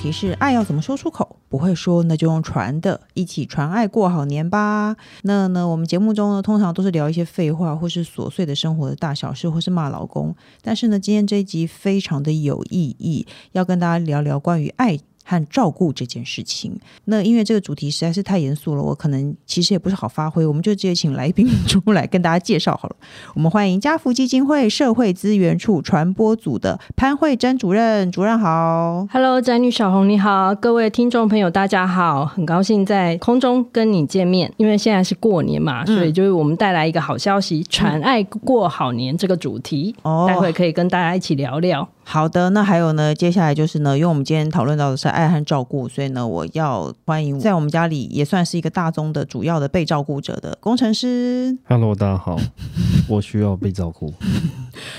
提示爱要怎么说出口？不会说，那就用传的，一起传爱过好年吧。那呢，我们节目中呢，通常都是聊一些废话，或是琐碎的生活的大小事，或是骂老公。但是呢，今天这一集非常的有意义，要跟大家聊聊关于爱。和照顾这件事情，那因为这个主题实在是太严肃了，我可能其实也不是好发挥，我们就直接请来宾 出来跟大家介绍好了。我们欢迎家福基金会社会资源处传播组的潘慧珍主任，主任好。Hello，宅女小红你好，各位听众朋友大家好，很高兴在空中跟你见面。因为现在是过年嘛，所以就是我们带来一个好消息，传爱过好年这个主题，哦，待会可以跟大家一起聊聊。好的，那还有呢？接下来就是呢，因为我们今天讨论到的是爱和照顾，所以呢，我要欢迎在我们家里也算是一个大宗的主要的被照顾者的工程师。Hello，大家好，我需要被照顾。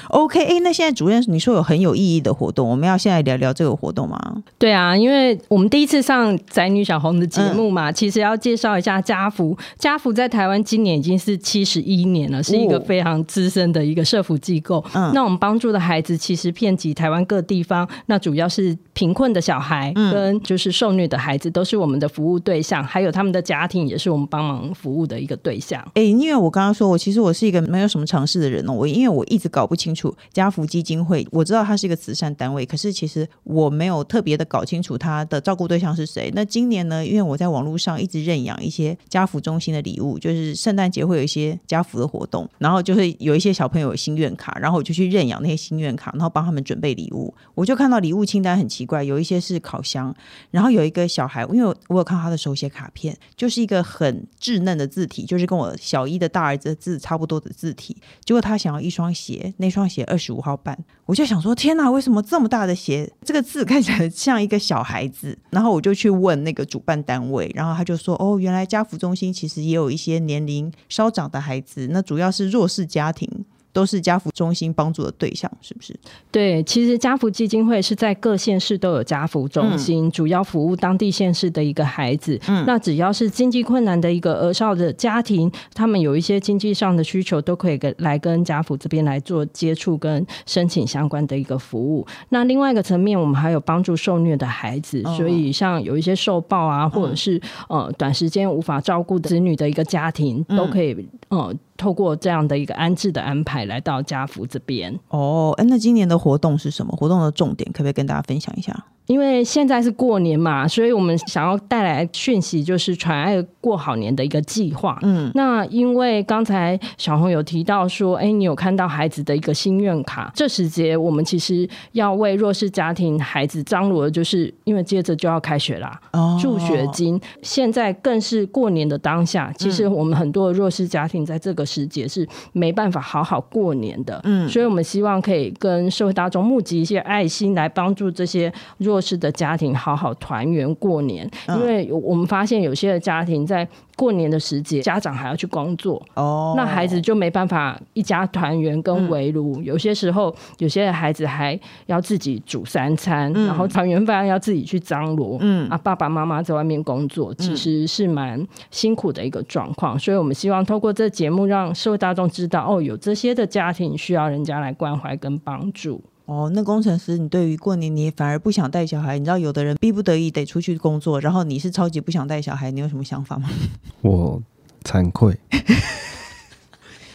OK，哎，那现在主任你说有很有意义的活动，我们要现在聊聊这个活动吗？对啊，因为我们第一次上宅女小红的节目嘛，嗯、其实要介绍一下家福。家福在台湾今年已经是七十一年了，是一个非常资深的一个社福机构。嗯，那我们帮助的孩子其实遍及台湾各地方，那主要是贫困的小孩跟就是受虐的孩子都是我们的服务对象，还有他们的家庭也是我们帮忙服务的一个对象。哎，因为我刚刚说我其实我是一个没有什么常识的人哦，我因为我一直搞不清楚家福基金会，我知道它是一个慈善单位，可是其实我没有特别的搞清楚它的照顾对象是谁。那今年呢，因为我在网络上一直认养一些家福中心的礼物，就是圣诞节会有一些家福的活动，然后就会有一些小朋友有心愿卡，然后我就去认养那些心愿卡，然后帮他们准备礼物。我就看到礼物清单很奇怪，有一些是烤箱，然后有一个小孩，因为我有看他的手写卡片，就是一个很稚嫩的字体，就是跟我小一的大儿子的字差不多的字体。结果他想要一双鞋，那双鞋二十五号半，我就想说天哪，为什么这么大的鞋，这个字看起来像一个小孩子？然后我就去问那个主办单位，然后他就说哦，原来家福中心其实也有一些年龄稍长的孩子，那主要是弱势家庭。都是家福中心帮助的对象，是不是？对，其实家福基金会是在各县市都有家福中心，嗯、主要服务当地县市的一个孩子。嗯，那只要是经济困难的一个儿少的家庭，他们有一些经济上的需求，都可以跟来跟家福这边来做接触跟申请相关的一个服务。那另外一个层面，我们还有帮助受虐的孩子，哦、所以像有一些受暴啊，或者是、嗯、呃短时间无法照顾子女的一个家庭，都可以呃。透过这样的一个安置的安排来到家福这边哦，哎，那今年的活动是什么？活动的重点可不可以跟大家分享一下？因为现在是过年嘛，所以我们想要带来讯息，就是传爱过好年的一个计划。嗯，那因为刚才小红有提到说，哎，你有看到孩子的一个心愿卡，这时节我们其实要为弱势家庭孩子张罗的，就是因为接着就要开学啦，哦，助学金。现在更是过年的当下，其实我们很多的弱势家庭在这个时节是没办法好好过年的。嗯，所以我们希望可以跟社会大众募集一些爱心，来帮助这些弱。是的家庭好好团圆过年，因为我们发现有些的家庭在过年的时节，家长还要去工作哦，那孩子就没办法一家团圆跟围炉。嗯、有些时候，有些的孩子还要自己煮三餐，嗯、然后团圆饭要自己去张罗。嗯啊，爸爸妈妈在外面工作，其实是蛮辛苦的一个状况。所以我们希望透过这节目，让社会大众知道，哦，有这些的家庭需要人家来关怀跟帮助。哦，那工程师，你对于过年你反而不想带小孩？你知道有的人逼不得已得出去工作，然后你是超级不想带小孩，你有什么想法吗？我惭愧，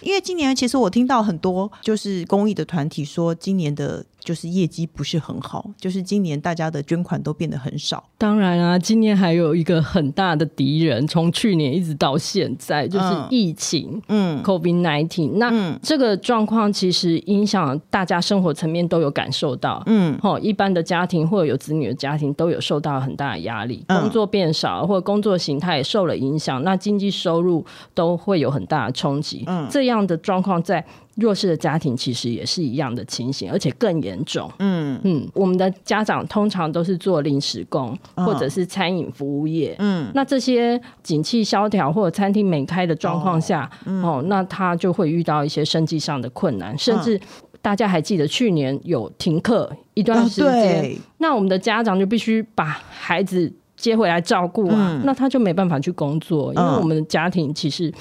因为今年其实我听到很多就是公益的团体说，今年的。就是业绩不是很好，就是今年大家的捐款都变得很少。当然啊，今年还有一个很大的敌人，从去年一直到现在就是疫情，嗯，COVID-19。那这个状况其实影响大家生活层面都有感受到，嗯，齁，一般的家庭或者有子女的家庭都有受到很大的压力，工作变少，或者工作形态也受了影响，那经济收入都会有很大的冲击。嗯，这样的状况在。弱势的家庭其实也是一样的情形，而且更严重。嗯嗯，我们的家长通常都是做临时工，或者是餐饮服务业。嗯，那这些景气萧条或者餐厅没开的状况下，哦，嗯、哦，那他就会遇到一些生计上的困难，甚至。大家还记得去年有停课一段时间，哦、那我们的家长就必须把孩子接回来照顾啊，嗯、那他就没办法去工作，因为我们的家庭其实。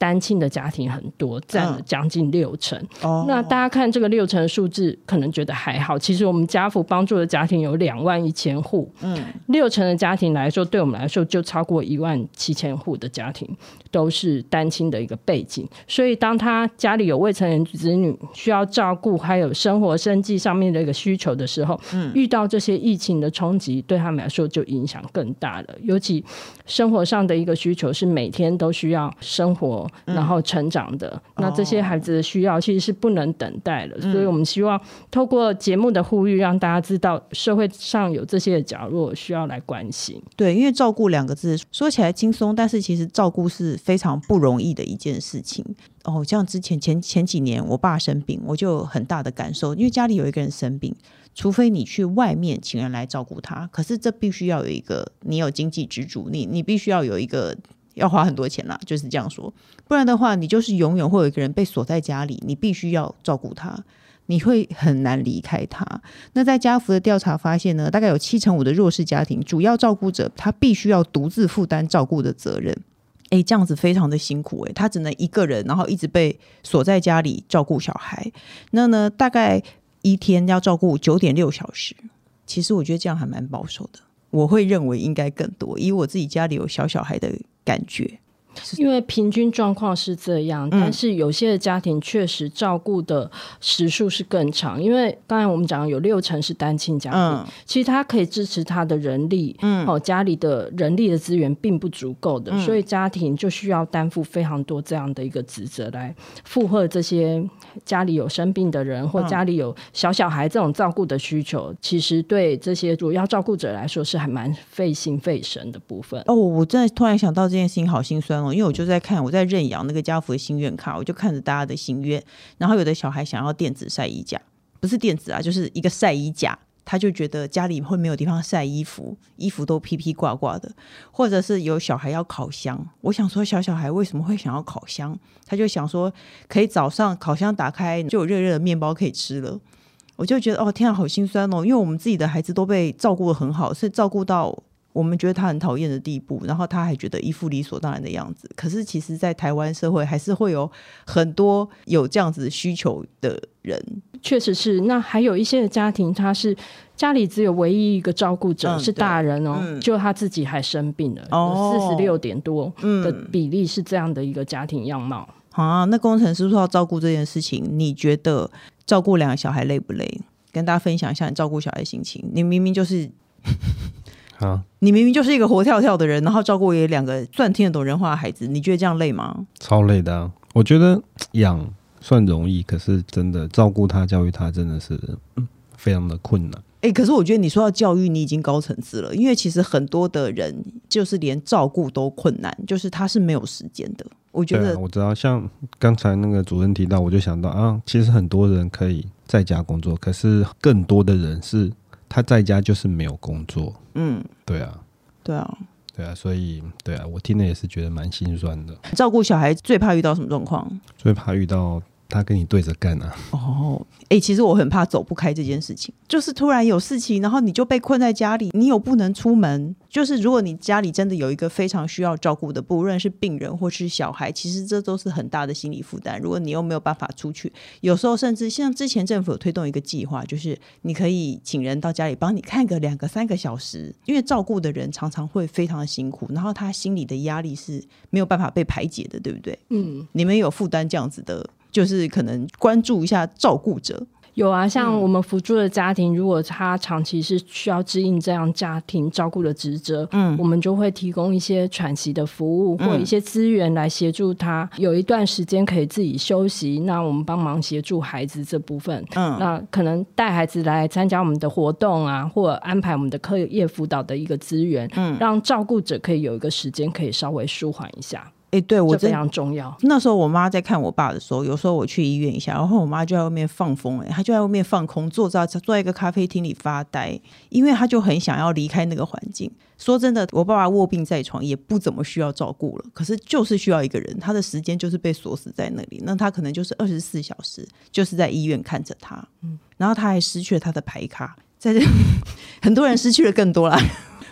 单亲的家庭很多，占了将近六成。嗯、那大家看这个六成数字，可能觉得还好。其实我们家扶帮助的家庭有两万一千户，嗯，六成的家庭来说，对我们来说就超过一万七千户的家庭都是单亲的一个背景。所以，当他家里有未成年子女需要照顾，还有生活生计上面的一个需求的时候，嗯，遇到这些疫情的冲击，对他们来说就影响更大了。尤其生活上的一个需求是每天都需要生活。然后成长的，嗯、那这些孩子的需要其实是不能等待的，哦、所以我们希望透过节目的呼吁，让大家知道社会上有这些的角落需要来关心。对，因为照顾两个字说起来轻松，但是其实照顾是非常不容易的一件事情。哦，像之前前前几年我爸生病，我就有很大的感受，因为家里有一个人生病，除非你去外面请人来照顾他，可是这必须要有一个你有经济支柱，你你必须要有一个。要花很多钱啦，就是这样说，不然的话，你就是永远会有一个人被锁在家里，你必须要照顾他，你会很难离开他。那在家福的调查发现呢，大概有七成五的弱势家庭，主要照顾者他必须要独自负担照顾的责任。诶，这样子非常的辛苦诶，他只能一个人，然后一直被锁在家里照顾小孩。那呢，大概一天要照顾九点六小时，其实我觉得这样还蛮保守的。我会认为应该更多，以我自己家里有小小孩的感觉。因为平均状况是这样，但是有些的家庭确实照顾的时数是更长。因为刚才我们讲有六成是单亲家庭，嗯、其实他可以支持他的人力，嗯，哦，家里的人力的资源并不足够的，嗯、所以家庭就需要担负非常多这样的一个职责来负荷这些家里有生病的人或家里有小小孩这种照顾的需求。其实对这些主要照顾者来说是还蛮费心费神的部分。哦，我真的突然想到这件事情，好心酸。因为我就在看，我在认养那个家福的心愿卡，我就看着大家的心愿。然后有的小孩想要电子晒衣架，不是电子啊，就是一个晒衣架，他就觉得家里会没有地方晒衣服，衣服都披披挂挂的。或者是有小孩要烤箱，我想说小小孩为什么会想要烤箱？他就想说可以早上烤箱打开就有热热的面包可以吃了。我就觉得哦天啊，好心酸哦，因为我们自己的孩子都被照顾得很好，是照顾到。我们觉得他很讨厌的地步，然后他还觉得一副理所当然的样子。可是其实，在台湾社会还是会有很多有这样子需求的人。确实是。那还有一些的家庭，他是家里只有唯一一个照顾者、嗯、是大人哦，嗯、就他自己还生病了，四十六点多的比例是这样的一个家庭样貌。好啊，那工程师说要照顾这件事情，你觉得照顾两个小孩累不累？跟大家分享一下你照顾小孩的心情。你明明就是。啊！你明明就是一个活跳跳的人，然后照顾也两个算听得懂人话的孩子，你觉得这样累吗？超累的啊！我觉得养算容易，可是真的照顾他、教育他，真的是非常的困难。哎、欸，可是我觉得你说到教育，你已经高层次了，因为其实很多的人就是连照顾都困难，就是他是没有时间的。我觉得、啊、我知道，像刚才那个主任提到，我就想到啊，其实很多人可以在家工作，可是更多的人是。他在家就是没有工作，嗯，对啊，对啊，对啊，所以对啊，我听了也是觉得蛮心酸的。照顾小孩最怕遇到什么状况？最怕遇到。他跟你对着干啊！哦，哎，其实我很怕走不开这件事情，就是突然有事情，然后你就被困在家里，你又不能出门。就是如果你家里真的有一个非常需要照顾的，不论是病人或是小孩，其实这都是很大的心理负担。如果你又没有办法出去，有时候甚至像之前政府有推动一个计划，就是你可以请人到家里帮你看个两个三个小时，因为照顾的人常常会非常的辛苦，然后他心里的压力是没有办法被排解的，对不对？嗯，你们有负担这样子的。就是可能关注一下照顾者，有啊，像我们辅助的家庭，嗯、如果他长期是需要支应这样家庭照顾的职责，嗯，我们就会提供一些喘息的服务或一些资源来协助他，有一段时间可以自己休息。那我们帮忙协助孩子这部分，嗯，那可能带孩子来参加我们的活动啊，或者安排我们的课业辅导的一个资源，嗯，让照顾者可以有一个时间可以稍微舒缓一下。哎，对我非常重要。那时候我妈在看我爸的时候，有时候我去医院一下，然后我妈就在外面放风，哎，她就在外面放空，坐在坐在一个咖啡厅里发呆，因为她就很想要离开那个环境。说真的，我爸爸卧病在床，也不怎么需要照顾了，可是就是需要一个人，他的时间就是被锁死在那里，那他可能就是二十四小时就是在医院看着他，嗯，然后他还失去了他的牌卡，在这 很多人失去了更多啦。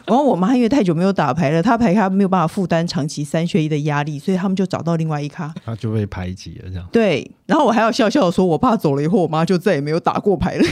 然后我妈因为太久没有打牌了，她牌咖没有办法负担长期三缺一的压力，所以他们就找到另外一咖，她就被排挤了这样。对，然后我还要笑笑的说，我爸走了以后，我妈就再也没有打过牌了，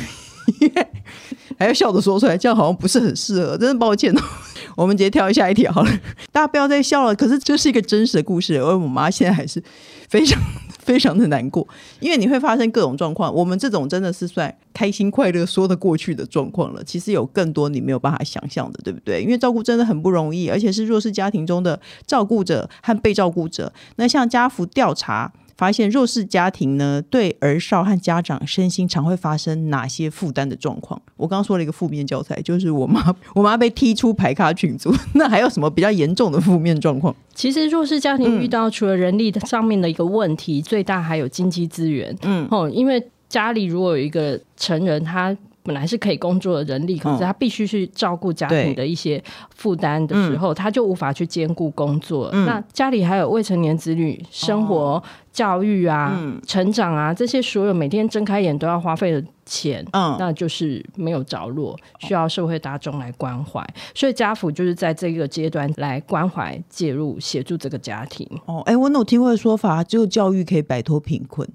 还要笑着说出来，这样好像不是很适合，真的抱歉哦。我们直接跳下一题好了，大家不要再笑了。可是这是一个真实的故事，而我妈现在还是非常。非常的难过，因为你会发生各种状况。我们这种真的是算开心快乐说得过去的状况了。其实有更多你没有办法想象的，对不对？因为照顾真的很不容易，而且是弱势家庭中的照顾者和被照顾者。那像家福调查。发现弱势家庭呢，对儿少和家长身心常会发生哪些负担的状况？我刚刚说了一个负面教材，就是我妈，我妈被踢出排咖群组。那还有什么比较严重的负面状况？其实弱势家庭遇到除了人力上面的一个问题，嗯、最大还有经济资源。嗯，哦，因为家里如果有一个成人，他本来是可以工作的人力，可是他必须去照顾家庭的一些负担的时候，他就无法去兼顾工作。嗯、那家里还有未成年子女生活、哦、教育啊、嗯、成长啊这些，所有每天睁开眼都要花费的钱，嗯，那就是没有着落，需要社会大众来关怀。所以家父就是在这个阶段来关怀、介入、协助这个家庭。哦，哎，我有听过的说法，只有教育可以摆脱贫困。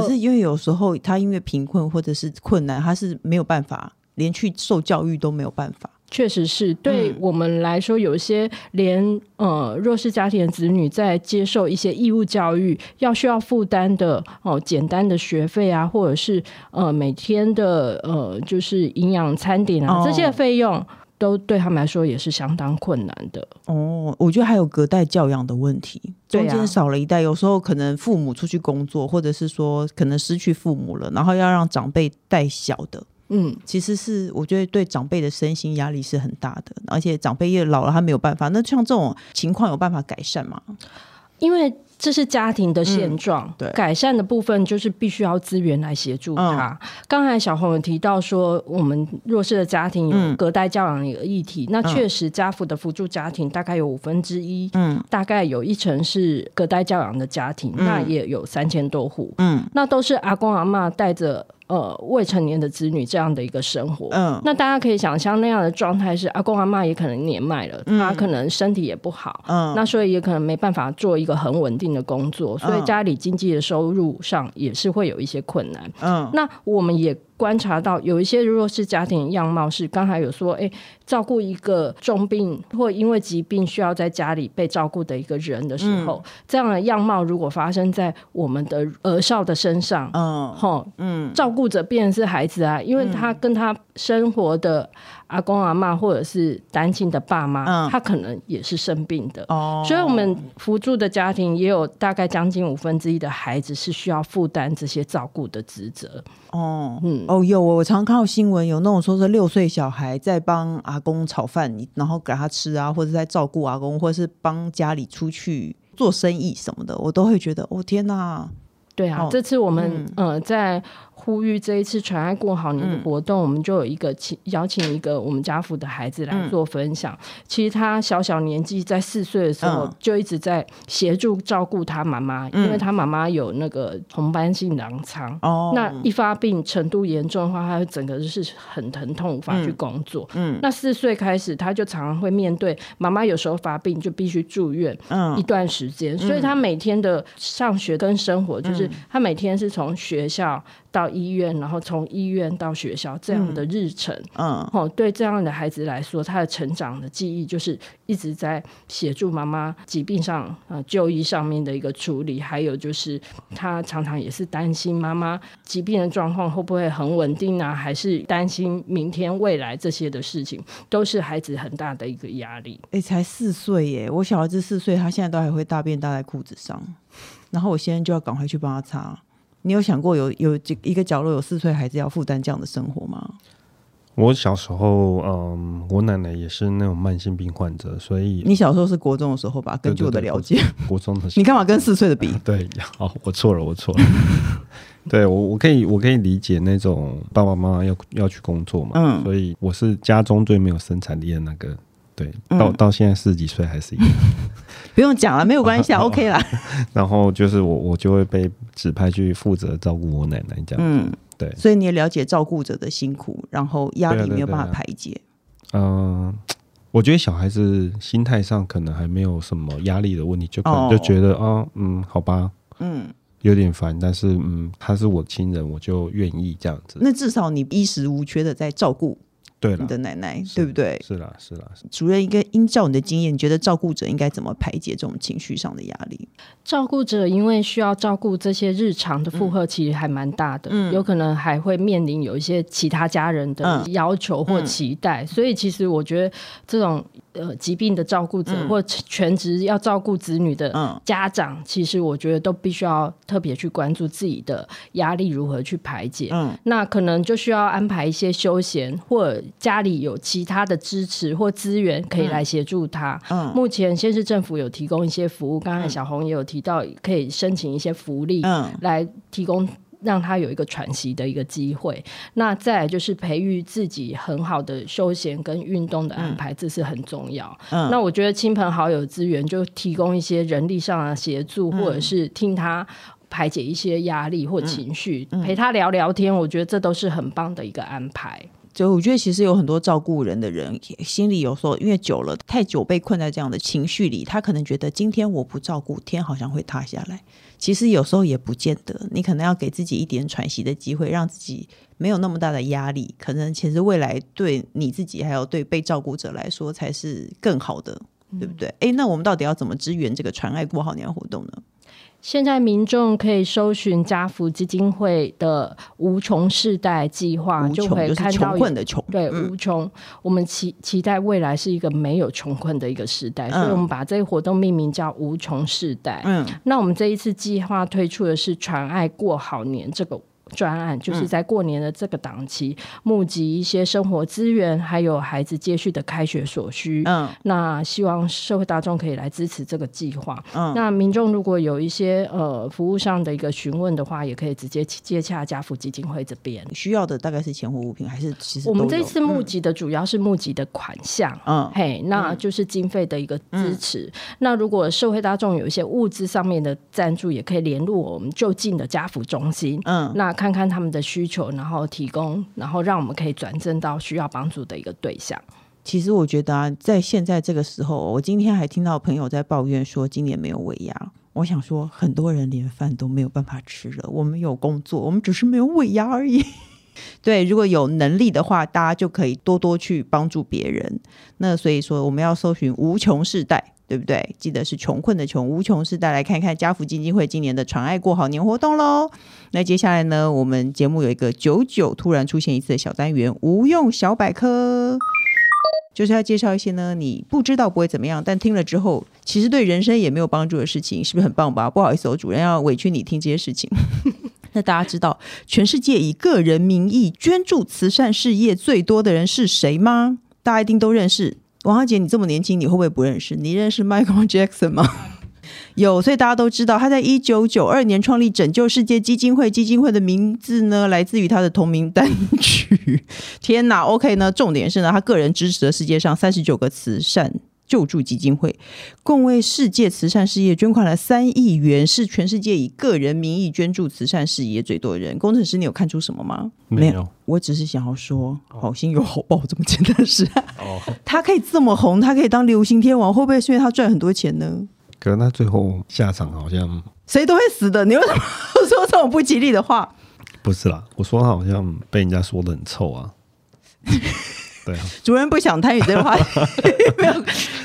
可是因为有时候他因为贫困或者是困难，他是没有办法连去受教育都没有办法。确实是对我们来说，有一些连呃弱势家庭的子女在接受一些义务教育要需要负担的哦、呃、简单的学费啊，或者是呃每天的呃就是营养餐点啊、哦、这些费用。都对他们来说也是相当困难的哦。我觉得还有隔代教养的问题，中间少了一代，有时候可能父母出去工作，或者是说可能失去父母了，然后要让长辈带小的，嗯，其实是我觉得对长辈的身心压力是很大的，而且长辈也老了，他没有办法。那像这种情况有办法改善吗？因为这是家庭的现状，嗯、对，改善的部分就是必须要资源来协助他。嗯、刚才小红有提到说，我们弱势的家庭有隔代教养的一个议题，嗯、那确实家父的辅助家庭大概有五分之一，嗯，大概有一成是隔代教养的家庭，嗯、那也有三千多户，嗯，那都是阿公阿妈带着。呃，未成年的子女这样的一个生活，嗯，那大家可以想象那样的状态是阿公阿妈也可能年迈了，嗯、他可能身体也不好，嗯，那所以也可能没办法做一个很稳定的工作，所以家里经济的收入上也是会有一些困难，嗯，那我们也。观察到有一些弱势家庭样貌是，刚才有说，哎，照顾一个重病或因为疾病需要在家里被照顾的一个人的时候，嗯、这样的样貌如果发生在我们的儿少的身上，嗯，吼，嗯，照顾者变成是孩子啊，因为他跟他生活的。阿公阿妈或者是单亲的爸妈，嗯、他可能也是生病的，哦、所以我们扶助的家庭也有大概将近五分之一的孩子是需要负担这些照顾的职责。哦，嗯，哦，有我常看到新闻，有那种说是六岁小孩在帮阿公炒饭，然后给他吃啊，或者在照顾阿公，或者是帮家里出去做生意什么的，我都会觉得，哦天哪！对啊，哦、这次我们、嗯、呃在。呼吁这一次传爱过好年的活动，嗯、我们就有一个请邀请一个我们家福的孩子来做分享。嗯、其实他小小年纪在四岁的时候就一直在协助照顾他妈妈，嗯、因为他妈妈有那个红斑性狼疮。哦，那一发病程度严重的话，他整个就是很疼痛，无法去工作。嗯，那四岁开始，他就常常会面对妈妈有时候发病就必须住院一段时间，嗯、所以他每天的上学跟生活就是他每天是从学校。到医院，然后从医院到学校这样的日程，嗯，哦，对这样的孩子来说，他的成长的记忆就是一直在协助妈妈疾病上呃就医上面的一个处理，还有就是他常常也是担心妈妈疾病的状况会不会很稳定啊，还是担心明天未来这些的事情，都是孩子很大的一个压力。哎，才四岁耶，我小儿子四岁，他现在都还会大便搭在裤子上，然后我现在就要赶快去帮他擦。你有想过有有几一个角落有四岁孩子要负担这样的生活吗？我小时候，嗯，我奶奶也是那种慢性病患者，所以你小时候是国中的时候吧？根据我的了解，国中的时候，你干嘛跟四岁的比？对，好，我错了，我错了。对我，我可以，我可以理解那种爸爸妈妈要要去工作嘛，嗯，所以我是家中最没有生产力的那个。对，到到现在四十几岁还是一样，不用讲了，没有关系啊，OK 啦。然后就是我，我就会被指派去负责照顾我奶奶这样。嗯，对。所以你也了解照顾者的辛苦，然后压力没有办法排解。嗯、呃，我觉得小孩子心态上可能还没有什么压力的问题，就可能就觉得啊、哦，嗯，好吧，嗯，有点烦，但是嗯，他是我亲人，我就愿意这样子。那至少你衣食无缺的在照顾。对你的奶奶，对不对？是啦，是啦。主任，一个依照你的经验，你觉得照顾者应该怎么排解这种情绪上的压力？照顾者因为需要照顾这些日常的负荷，其实还蛮大的，嗯，有可能还会面临有一些其他家人的要求或期待，嗯，所以其实我觉得这种。呃，疾病的照顾者、嗯、或全职要照顾子女的家长，嗯、其实我觉得都必须要特别去关注自己的压力如何去排解。嗯，那可能就需要安排一些休闲，或者家里有其他的支持或资源可以来协助他。嗯，目前先是政府有提供一些服务，刚才小红也有提到，可以申请一些福利，嗯，来提供。让他有一个喘息的一个机会，那再来就是培育自己很好的休闲跟运动的安排，嗯、这是很重要。嗯、那我觉得亲朋好友资源就提供一些人力上的协助，嗯、或者是听他排解一些压力或情绪，陪他聊聊天，我觉得这都是很棒的一个安排。就我觉得，其实有很多照顾人的人，心里有时候因为久了太久被困在这样的情绪里，他可能觉得今天我不照顾，天好像会塌下来。其实有时候也不见得，你可能要给自己一点喘息的机会，让自己没有那么大的压力。可能其实未来对你自己还有对被照顾者来说才是更好的，对不对？哎、嗯，那我们到底要怎么支援这个传爱过好年活动呢？现在民众可以搜寻家福基金会的无穷世代计划，就会看到穷困的穷，对无穷。我们期期待未来是一个没有穷困的一个时代，所以我们把这个活动命名叫无穷世代。嗯，那我们这一次计划推出的是传爱过好年这个。专案就是在过年的这个档期，嗯、募集一些生活资源，还有孩子接续的开学所需。嗯，那希望社会大众可以来支持这个计划。嗯，那民众如果有一些呃服务上的一个询问的话，也可以直接接洽家福基金会这边。需要的大概是钱或物品，还是其实我们这次募集的主要是募集的款项。嗯，嘿，那就是经费的一个支持。嗯、那如果社会大众有一些物资上面的赞助，也可以联络我们就近的家福中心。嗯，那。看看他们的需求，然后提供，然后让我们可以转正到需要帮助的一个对象。其实我觉得啊，在现在这个时候，我今天还听到朋友在抱怨说今年没有尾牙。我想说，很多人连饭都没有办法吃了。我们有工作，我们只是没有尾牙而已。对，如果有能力的话，大家就可以多多去帮助别人。那所以说，我们要搜寻无穷世代。对不对？记得是穷困的穷，无穷世代。来看看家福基金会今年的传爱过好年活动喽。那接下来呢，我们节目有一个久久突然出现一次的小单元——无用小百科，就是要介绍一些呢你不知道不会怎么样，但听了之后其实对人生也没有帮助的事情，是不是很棒吧？不好意思，我主任要委屈你听这些事情。那大家知道全世界以个人名义捐助慈善事业最多的人是谁吗？大家一定都认识。王小姐，你这么年轻，你会不会不认识？你认识 Michael Jackson 吗？有，所以大家都知道，他在一九九二年创立拯救世界基金会，基金会的名字呢，来自于他的同名单曲。天哪，OK 呢？重点是呢，他个人支持了世界上三十九个慈善。救助基金会共为世界慈善事业捐款了三亿元，是全世界以个人名义捐助慈善事业最多的人。工程师，你有看出什么吗？没有，我只是想要说，好心有好报这么简单的事。哦，他可以这么红，他可以当流行天王，会不会是因为他赚很多钱呢？可能他最后下场好像谁都会死的。你为什么说这种不吉利的话？不是啦，我说他好像被人家说的很臭啊。对啊，主任不想参与这个话题。没有，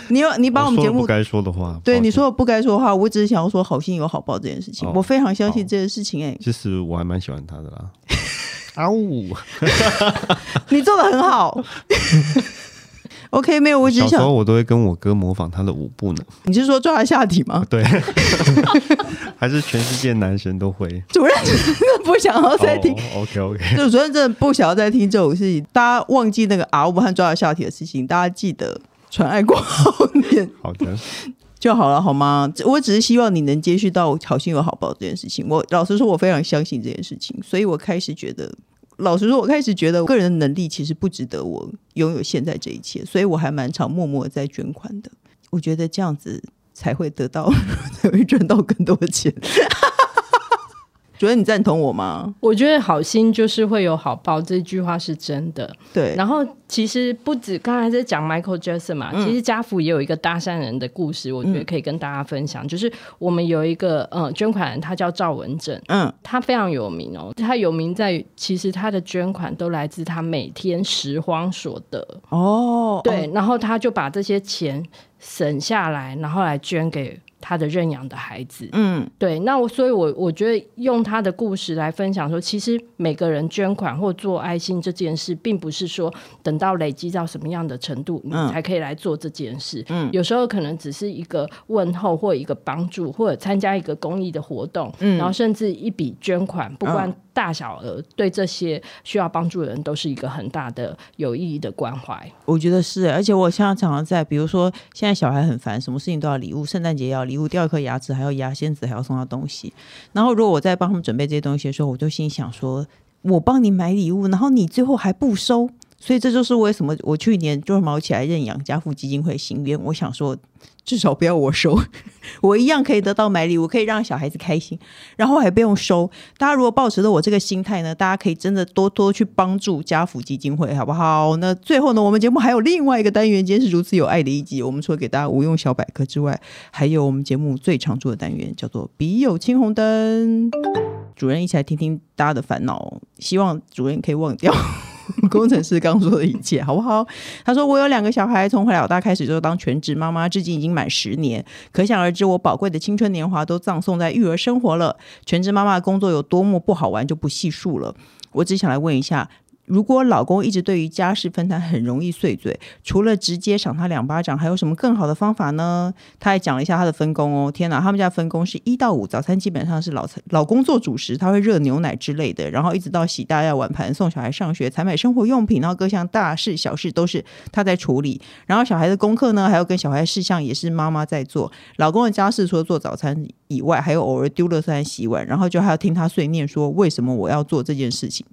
你有你把我们节目不该说的话，对你说我不该说的话，我只是想要说好心有好报这件事情，哦、我非常相信这件事情、欸。哎，其实我还蛮喜欢他的啦。啊呜，你做的很好。OK，没有，我只想，小时候我都会跟我哥模仿他的舞步呢。你是说抓他下体吗？对，还是全世界男神都会？主任真的不想要再听。Oh, OK OK，就主任真的不想要再听这种事情。大家忘记那个啊，我和抓他下体的事情，大家记得传爱过后面。好的。就好了，好吗？我只是希望你能接续到好心有好报这件事情。我老实说，我非常相信这件事情，所以我开始觉得，老实说，我开始觉得我个人的能力其实不值得我拥有现在这一切，所以我还蛮常默默在捐款的。我觉得这样子才会得到，才会赚到更多的钱。主任，你赞同我吗？我觉得好心就是会有好报，这句话是真的。对，然后其实不止刚才在讲 Michael Jackson 嘛，嗯、其实家福也有一个搭讪人的故事，我觉得可以跟大家分享。嗯、就是我们有一个呃捐款人，他叫赵文正，嗯，他非常有名哦，他有名在于其实他的捐款都来自他每天拾荒所得哦，对，哦、然后他就把这些钱省下来，然后来捐给。他的认养的孩子，嗯，对，那我所以我，我我觉得用他的故事来分享说，其实每个人捐款或做爱心这件事，并不是说等到累积到什么样的程度，你才可以来做这件事。嗯，有时候可能只是一个问候，或一个帮助，或者参加一个公益的活动，嗯，然后甚至一笔捐款，不管大小额，对这些需要帮助的人，都是一个很大的有意义的关怀。我觉得是，而且我现在常常在，比如说现在小孩很烦，什么事情都要礼物，圣诞节要礼物。礼物掉一颗牙齿，还要牙仙子，还要送他东西。然后，如果我在帮他们准备这些东西的时候，我就心想说：我帮你买礼物，然后你最后还不收。所以这就是为什么我去年就是毛起来认养家福基金会心愿。我想说，至少不要我收，我一样可以得到买礼物，可以让小孩子开心，然后还不用收。大家如果抱持着我这个心态呢，大家可以真的多多去帮助家福基金会，好不好？那最后呢，我们节目还有另外一个单元，今天是如此有爱的一集。我们除了给大家无用小百科之外，还有我们节目最常做的单元，叫做“笔友青红灯”。主任一起来听听大家的烦恼，希望主任可以忘掉。工程师刚说的一切，好不好？他说：“我有两个小孩，从怀老大开始就当全职妈妈，至今已经满十年。可想而知，我宝贵的青春年华都葬送在育儿生活了。全职妈妈的工作有多么不好玩，就不细数了。我只想来问一下。”如果老公一直对于家事分摊很容易碎嘴，除了直接赏他两巴掌，还有什么更好的方法呢？他还讲了一下他的分工哦。天哪，他们家分工是一到五，早餐基本上是老老公做主食，他会热牛奶之类的，然后一直到洗大家碗盘、送小孩上学、采买生活用品，然后各项大事小事都是他在处理。然后小孩的功课呢，还有跟小孩事项也是妈妈在做。老公的家事除了做早餐以外，还有偶尔丢垃圾、洗碗，然后就还要听他碎念说为什么我要做这件事情。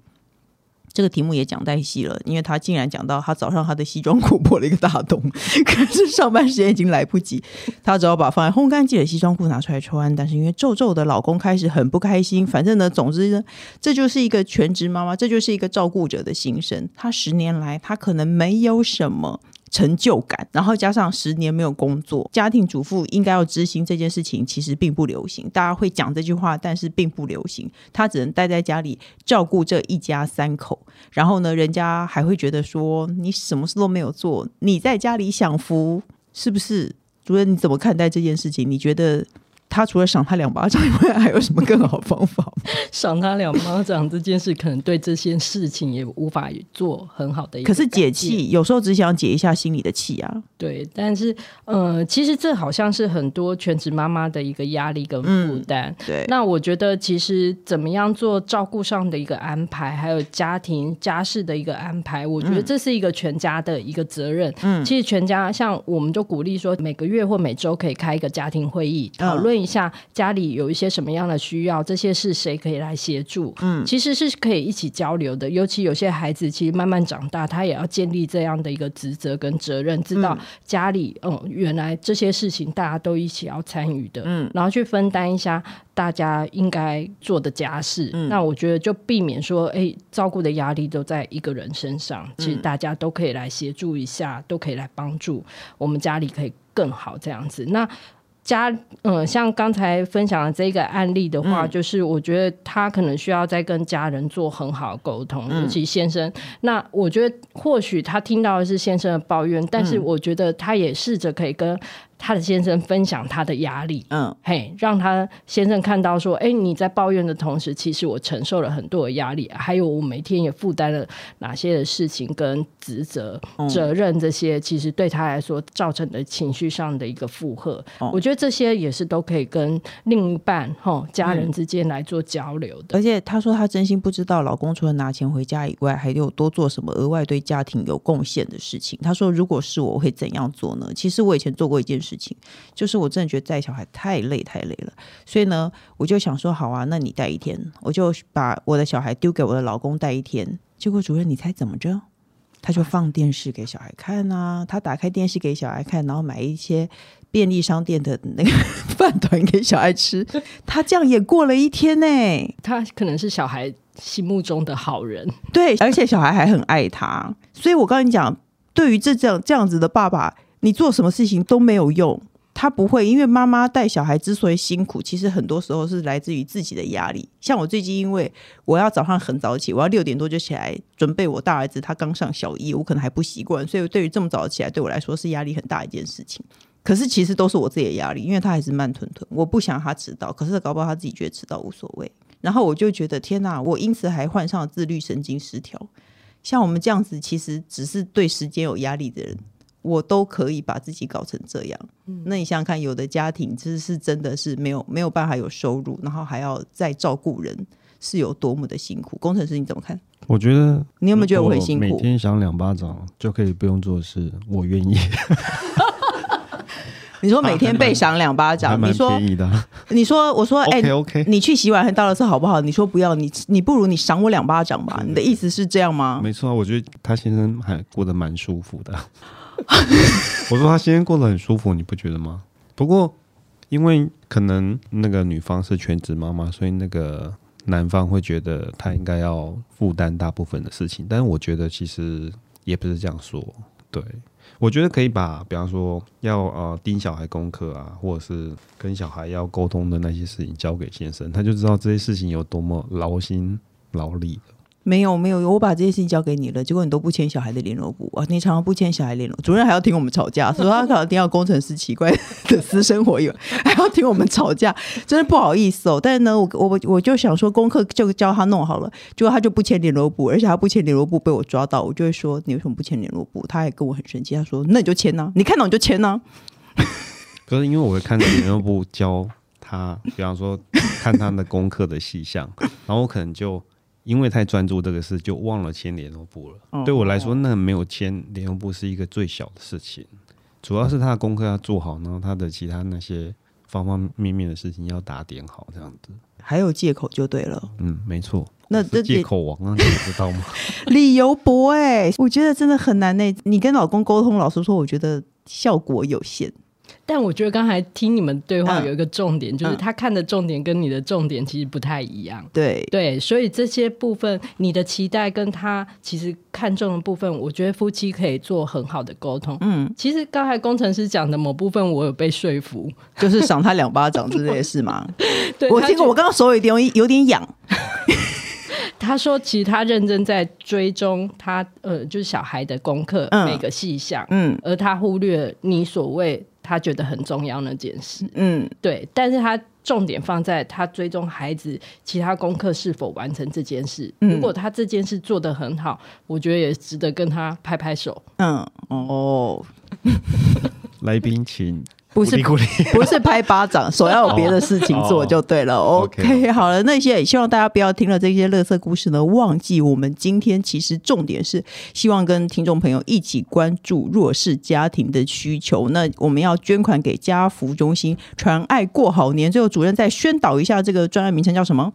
这个题目也讲太细了，因为他竟然讲到他早上他的西装裤破了一个大洞，可是上班时间已经来不及，他只好把放在烘干机的西装裤拿出来穿。但是因为皱皱的老公开始很不开心，反正呢，总之呢，这就是一个全职妈妈，这就是一个照顾者的心声。她十年来，她可能没有什么。成就感，然后加上十年没有工作，家庭主妇应该要知心这件事情其实并不流行。大家会讲这句话，但是并不流行。他只能待在家里照顾这一家三口，然后呢，人家还会觉得说你什么事都没有做，你在家里享福，是不是？主任，你怎么看待这件事情？你觉得？他除了赏他两巴掌以外，还有什么更好方法吗？赏他两巴掌这件事，可能对这件事情也无法做很好的。可是解气，有时候只想解一下心里的气啊。对，但是呃，其实这好像是很多全职妈妈的一个压力跟负担。嗯，对，那我觉得其实怎么样做照顾上的一个安排，还有家庭家事的一个安排，我觉得这是一个全家的一个责任。嗯，其实全家像我们就鼓励说，每个月或每周可以开一个家庭会议，讨论。一下家里有一些什么样的需要，这些是谁可以来协助？嗯，其实是可以一起交流的。尤其有些孩子其实慢慢长大，他也要建立这样的一个职责跟责任，知道家里嗯，原来这些事情大家都一起要参与的，嗯，然后去分担一下大家应该做的家事。嗯，那我觉得就避免说，哎，照顾的压力都在一个人身上。其实大家都可以来协助一下，都可以来帮助我们家里可以更好这样子。那家，嗯，像刚才分享的这个案例的话，嗯、就是我觉得他可能需要再跟家人做很好的沟通，嗯、尤其先生。那我觉得或许他听到的是先生的抱怨，但是我觉得他也试着可以跟。他的先生分享他的压力，嗯，嘿，让他先生看到说，哎，你在抱怨的同时，其实我承受了很多的压力，还有我每天也负担了哪些的事情跟职责、嗯、责任，这些其实对他来说造成的情绪上的一个负荷，嗯、我觉得这些也是都可以跟另一半、吼家人之间来做交流的。而且他说他真心不知道老公除了拿钱回家以外，还有多做什么额外对家庭有贡献的事情。他说，如果是我，我会怎样做呢？其实我以前做过一件事情，就是我真的觉得带小孩太累太累了，所以呢，我就想说，好啊，那你带一天，我就把我的小孩丢给我的老公带一天。结果主任，你猜怎么着？他就放电视给小孩看啊，他打开电视给小孩看，然后买一些便利商店的那个 饭团给小孩吃。他这样也过了一天呢、欸。他可能是小孩心目中的好人，对，而且小孩还很爱他。所以我跟你讲，对于这这样这样子的爸爸。你做什么事情都没有用，他不会，因为妈妈带小孩之所以辛苦，其实很多时候是来自于自己的压力。像我最近，因为我要早上很早起，我要六点多就起来准备我大儿子，他刚上小一，我可能还不习惯，所以对于这么早起来，对我来说是压力很大一件事情。可是其实都是我自己的压力，因为他还是慢吞吞，我不想他迟到，可是搞不好他自己觉得迟到无所谓。然后我就觉得天哪，我因此还患上了自律神经失调。像我们这样子，其实只是对时间有压力的人。我都可以把自己搞成这样，嗯、那你想想看，有的家庭其实是真的是没有没有办法有收入，然后还要再照顾人，是有多么的辛苦。工程师你怎么看？我觉得你有没有觉得我很辛苦？每天想两巴掌就可以不用做事，我愿意。你说每天被赏两巴掌，你说你说我说哎 OK，你去洗碗和倒垃圾好不好？你说不要，你你不如你赏我两巴掌吧。你的意思是这样吗？没错，我觉得他先生还过得蛮舒服的。我说他今天过得很舒服，你不觉得吗？不过因为可能那个女方是全职妈妈，所以那个男方会觉得他应该要负担大部分的事情。但是我觉得其实也不是这样说。对，我觉得可以把，比方说要呃盯小孩功课啊，或者是跟小孩要沟通的那些事情交给先生，他就知道这些事情有多么劳心劳力。没有没有，我把这些事情交给你了，结果你都不签小孩的联络簿啊！你常常不签小孩联络，主任还要听我们吵架，说他可能听到工程师奇怪的私生活，有还要听我们吵架，真的不好意思哦。但是呢，我我我就想说，功课就教他弄好了，结果他就不签联络簿，而且他不签联络簿被我抓到，我就会说你为什么不签联络簿？他还跟我很生气，他说那你就签呐，你看到你就签呐。可是因为我会看联络簿教他，比方说看他的功课的细项，然后我可能就。因为太专注这个事，就忘了签联络簿了。哦、对我来说，那没有签联络簿是一个最小的事情，主要是他的功课要做好，然后他的其他那些方方面面的事情要打点好，这样子。还有借口就对了。嗯，没错。那这借口王啊，你知道吗？理由薄哎、欸，我觉得真的很难呢、欸。你跟老公沟通，老实说，我觉得效果有限。但我觉得刚才听你们对话有一个重点，嗯、就是他看的重点跟你的重点其实不太一样。对对，所以这些部分你的期待跟他其实看重的部分，我觉得夫妻可以做很好的沟通。嗯，其实刚才工程师讲的某部分，我有被说服，就是赏他两巴掌之类的事吗？对，我听过，我刚刚手有点有点痒。他说，其实他认真在追踪他呃，就是小孩的功课、嗯、每个细项，嗯，而他忽略你所谓。他觉得很重要那件事，嗯，对，但是他重点放在他追踪孩子其他功课是否完成这件事。嗯、如果他这件事做得很好，我觉得也值得跟他拍拍手。嗯，哦，来宾请。不是 不是拍巴掌，手要有别的事情做就对了。Oh, OK，, okay. 好了，那些也希望大家不要听了这些乐色故事呢，忘记我们今天其实重点是希望跟听众朋友一起关注弱势家庭的需求。那我们要捐款给家福中心，传爱过好年。最后，主任再宣导一下这个专案名称叫什么？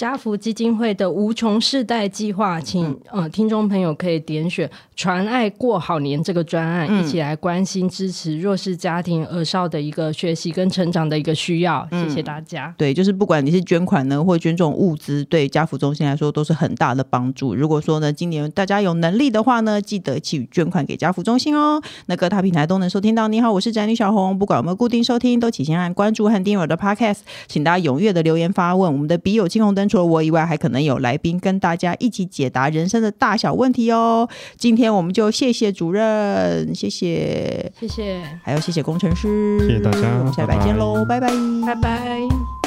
家福基金会的无穷世代计划，请呃听众朋友可以点选“传爱过好年”这个专案，嗯、一起来关心支持弱势家庭儿少的一个学习跟成长的一个需要。谢谢大家。嗯、对，就是不管你是捐款呢，或捐这种物资，对家福中心来说都是很大的帮助。如果说呢，今年大家有能力的话呢，记得去捐款给家福中心哦。那各大平台都能收听到。你好，我是宅女小红。不管有没有固定收听，都请先按关注和订阅我的 Podcast。请大家踊跃的留言发问。我们的笔友青红灯。除了我以外，还可能有来宾跟大家一起解答人生的大小问题哦。今天我们就谢谢主任，谢谢，谢谢，还有谢谢工程师，谢谢大家，我们下礼拜见喽，拜拜，拜拜。拜拜。